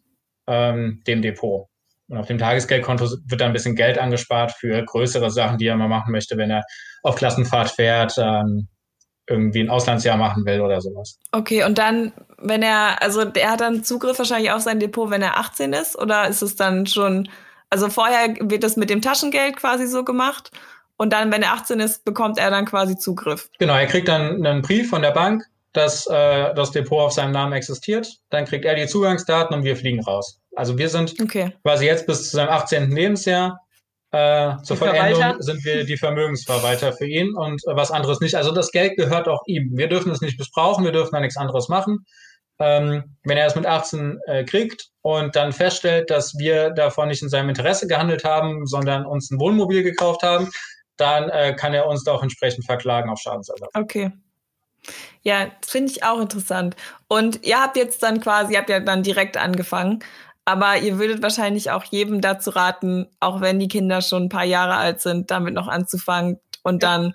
ähm, dem Depot. Und auf dem Tagesgeldkonto wird da ein bisschen Geld angespart für größere Sachen, die er mal machen möchte, wenn er auf Klassenfahrt fährt, ähm, irgendwie ein Auslandsjahr machen will oder sowas.
Okay, und dann, wenn er, also der hat dann Zugriff wahrscheinlich auf sein Depot, wenn er 18 ist, oder ist es dann schon, also vorher wird das mit dem Taschengeld quasi so gemacht und dann, wenn er 18 ist, bekommt er dann quasi Zugriff.
Genau, er kriegt dann einen Brief von der Bank, dass äh, das Depot auf seinem Namen existiert. Dann kriegt er die Zugangsdaten und wir fliegen raus. Also wir sind okay. quasi jetzt bis zu seinem 18. Lebensjahr äh, zur Vollendung sind wir die Vermögensverwalter für ihn und äh, was anderes nicht. Also das Geld gehört auch ihm. Wir dürfen es nicht missbrauchen, wir dürfen da nichts anderes machen. Ähm, wenn er es mit 18 äh, kriegt und dann feststellt, dass wir davon nicht in seinem Interesse gehandelt haben, sondern uns ein Wohnmobil gekauft haben, dann äh, kann er uns da auch entsprechend verklagen auf Schadensersatz.
Okay. Ja, das finde ich auch interessant. Und ihr habt jetzt dann quasi, ihr habt ja dann direkt angefangen, aber ihr würdet wahrscheinlich auch jedem dazu raten, auch wenn die Kinder schon ein paar Jahre alt sind, damit noch anzufangen und dann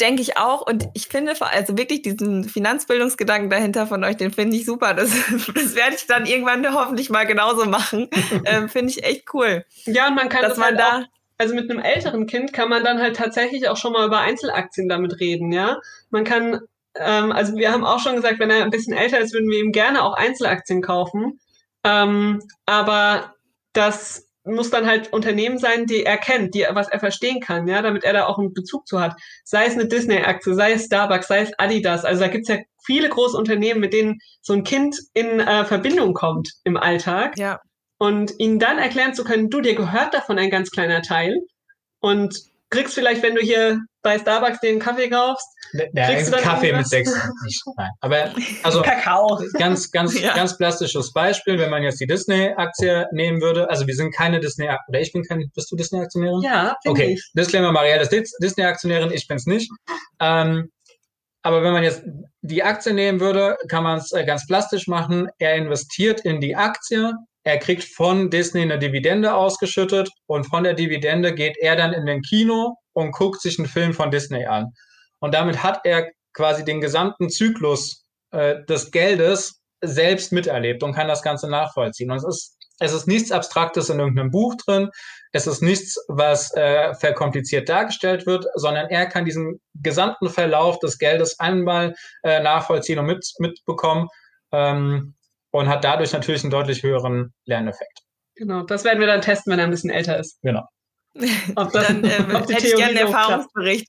denke ich auch und ich finde also wirklich diesen Finanzbildungsgedanken dahinter von euch, den finde ich super. Das, *laughs* das werde ich dann irgendwann hoffentlich mal genauso machen. *laughs* ähm, finde ich echt cool.
Ja, und man kann dass das man halt da also mit einem älteren Kind kann man dann halt tatsächlich auch schon mal über Einzelaktien damit reden, ja. Man kann, ähm, also wir haben auch schon gesagt, wenn er ein bisschen älter ist, würden wir ihm gerne auch Einzelaktien kaufen. Ähm, aber das muss dann halt Unternehmen sein, die er kennt, die was er verstehen kann, ja, damit er da auch einen Bezug zu hat. Sei es eine Disney-Aktie, sei es Starbucks, sei es Adidas. Also da gibt's ja viele große Unternehmen, mit denen so ein Kind in äh, Verbindung kommt im Alltag.
Ja
und ihnen dann erklären zu können, du, dir gehört davon ein ganz kleiner Teil und kriegst vielleicht, wenn du hier bei Starbucks den Kaffee kaufst,
ja, kriegst du dann Kaffee mit sechs. Nein. Aber also
Kakao.
ganz, ganz, *laughs* ja. ganz plastisches Beispiel, wenn man jetzt die Disney-Aktie nehmen würde. Also wir sind keine Disney, oder ich bin kein, bist du Disney-Aktionärin?
Ja,
bin okay. Ich. Disclaimer, Marielle ist Disney-Aktionärin, ich bin's nicht. Ähm, aber wenn man jetzt die Aktie nehmen würde, kann man es äh, ganz plastisch machen. Er investiert in die Aktie, er kriegt von Disney eine Dividende ausgeschüttet und von der Dividende geht er dann in den Kino und guckt sich einen Film von Disney an. Und damit hat er quasi den gesamten Zyklus äh, des Geldes selbst miterlebt und kann das Ganze nachvollziehen. Und es ist, es ist nichts Abstraktes in irgendeinem Buch drin. Es ist nichts, was äh, verkompliziert dargestellt wird, sondern er kann diesen gesamten Verlauf des Geldes einmal äh, nachvollziehen und mit, mitbekommen ähm, und hat dadurch natürlich einen deutlich höheren Lerneffekt.
Genau, das werden wir dann testen, wenn er ein bisschen älter ist.
Genau. *laughs*
Ob *laughs* das, dann äh, *laughs* ob hätte ich gerne einen Erfahrungsbericht.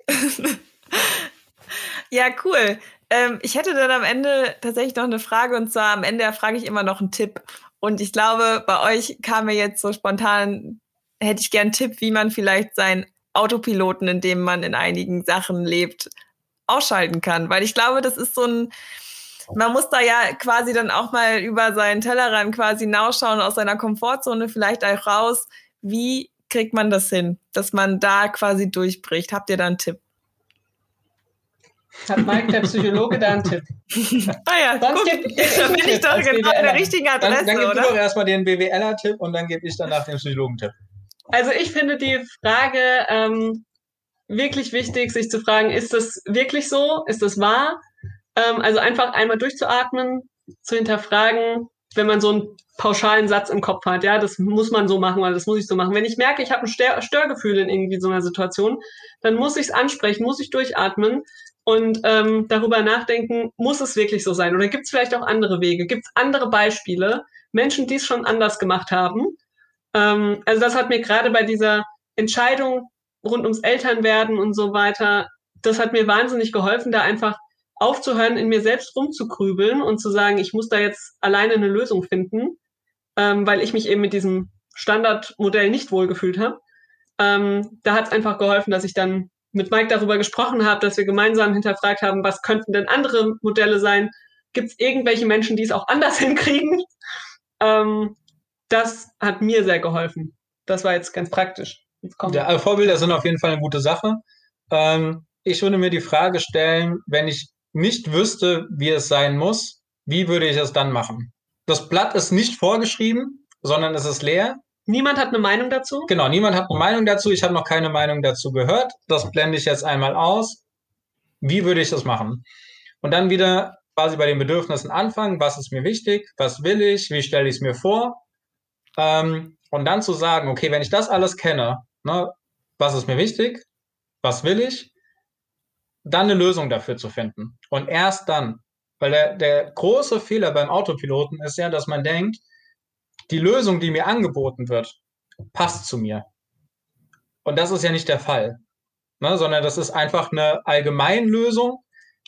ja, cool. Ähm, ich hätte dann am Ende tatsächlich noch eine Frage und zwar am Ende frage ich immer noch einen Tipp. Und ich glaube, bei euch kam mir jetzt so spontan, hätte ich gern einen Tipp, wie man vielleicht seinen Autopiloten, in dem man in einigen Sachen lebt, ausschalten kann. Weil ich glaube, das ist so ein, man muss da ja quasi dann auch mal über seinen Tellerrand quasi hinausschauen, aus seiner Komfortzone vielleicht auch raus. Wie kriegt man das hin, dass man da quasi durchbricht? Habt ihr da einen Tipp?
Hat Mike, der Psychologe, da einen Tipp?
ah ja, Sonst guck, geb, da bin ich doch genau an der richtigen Adresse,
Dann, dann
gib
oder? du doch erstmal den BWLer-Tipp und dann gebe ich danach den Psychologen-Tipp.
Also ich finde die Frage ähm, wirklich wichtig, sich zu fragen, ist das wirklich so? Ist das wahr? Ähm, also einfach einmal durchzuatmen, zu hinterfragen, wenn man so einen pauschalen Satz im Kopf hat, ja, das muss man so machen oder das muss ich so machen. Wenn ich merke, ich habe ein Stör Störgefühl in irgendwie so einer Situation, dann muss ich es ansprechen, muss ich durchatmen und ähm, darüber nachdenken, muss es wirklich so sein? Oder gibt es vielleicht auch andere Wege? Gibt es andere Beispiele? Menschen, die es schon anders gemacht haben? Ähm, also das hat mir gerade bei dieser Entscheidung rund ums Elternwerden und so weiter, das hat mir wahnsinnig geholfen, da einfach aufzuhören, in mir selbst rumzukrübeln und zu sagen, ich muss da jetzt alleine eine Lösung finden, ähm, weil ich mich eben mit diesem Standardmodell nicht wohlgefühlt habe. Ähm, da hat es einfach geholfen, dass ich dann mit Mike darüber gesprochen habe, dass wir gemeinsam hinterfragt haben, was könnten denn andere Modelle sein? Gibt es irgendwelche Menschen, die es auch anders *laughs* hinkriegen? Ähm, das hat mir sehr geholfen. Das war jetzt ganz praktisch.
Jetzt ja, also Vorbilder sind auf jeden Fall eine gute Sache. Ähm, ich würde mir die Frage stellen, wenn ich nicht wüsste, wie es sein muss, wie würde ich es dann machen? Das Blatt ist nicht vorgeschrieben, sondern es ist leer.
Niemand hat eine Meinung dazu?
Genau, niemand hat eine Meinung dazu. Ich habe noch keine Meinung dazu gehört. Das blende ich jetzt einmal aus. Wie würde ich das machen? Und dann wieder quasi bei den Bedürfnissen anfangen. Was ist mir wichtig? Was will ich? Wie stelle ich es mir vor? Ähm, und dann zu sagen, okay, wenn ich das alles kenne, ne, was ist mir wichtig? Was will ich? Dann eine Lösung dafür zu finden. Und erst dann, weil der, der große Fehler beim Autopiloten ist ja, dass man denkt, die Lösung, die mir angeboten wird, passt zu mir. Und das ist ja nicht der Fall, ne, sondern das ist einfach eine Allgemeinlösung,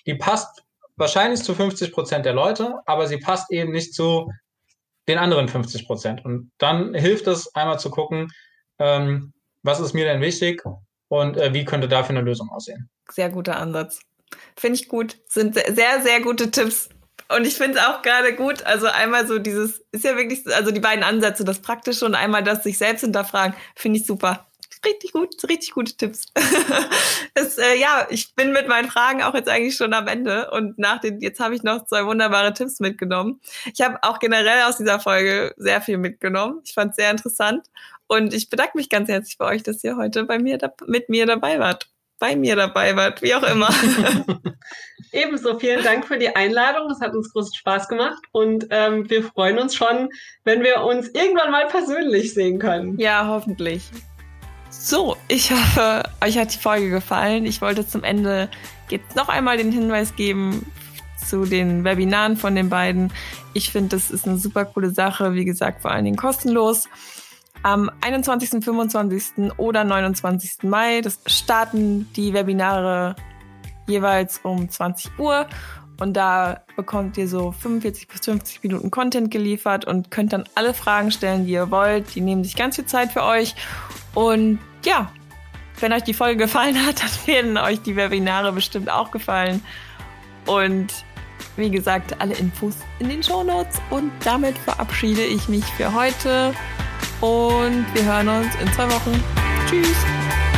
die passt wahrscheinlich zu 50 Prozent der Leute, aber sie passt eben nicht zu den anderen 50 Prozent. Und dann hilft es einmal zu gucken, ähm, was ist mir denn wichtig und äh, wie könnte dafür eine Lösung aussehen
sehr guter Ansatz. Finde ich gut. Sind sehr, sehr gute Tipps. Und ich finde es auch gerade gut, also einmal so dieses, ist ja wirklich, also die beiden Ansätze, das Praktische und einmal das sich selbst hinterfragen, finde ich super. Richtig gut, richtig gute Tipps. *laughs* das, äh, ja, ich bin mit meinen Fragen auch jetzt eigentlich schon am Ende und nach den, jetzt habe ich noch zwei wunderbare Tipps mitgenommen. Ich habe auch generell aus dieser Folge sehr viel mitgenommen. Ich fand es sehr interessant und ich bedanke mich ganz herzlich bei euch, dass ihr heute bei mir, mit mir dabei wart bei mir dabei wart, wie auch immer. *laughs*
Ebenso vielen Dank für die Einladung. Es hat uns großen Spaß gemacht und ähm, wir freuen uns schon, wenn wir uns irgendwann mal persönlich sehen können.
Ja, hoffentlich. So, ich hoffe, euch hat die Folge gefallen. Ich wollte zum Ende jetzt noch einmal den Hinweis geben zu den Webinaren von den beiden. Ich finde, das ist eine super coole Sache. Wie gesagt, vor allen Dingen kostenlos. Am 21., 25. oder 29. Mai das starten die Webinare jeweils um 20 Uhr und da bekommt ihr so 45 bis 50 Minuten Content geliefert und könnt dann alle Fragen stellen, die ihr wollt. Die nehmen sich ganz viel Zeit für euch. Und ja, wenn euch die Folge gefallen hat, *laughs* dann werden euch die Webinare bestimmt auch gefallen. Und wie gesagt, alle Infos in den Show Notes. Und damit verabschiede ich mich für heute. Und wir hören uns in zwei Wochen. Tschüss.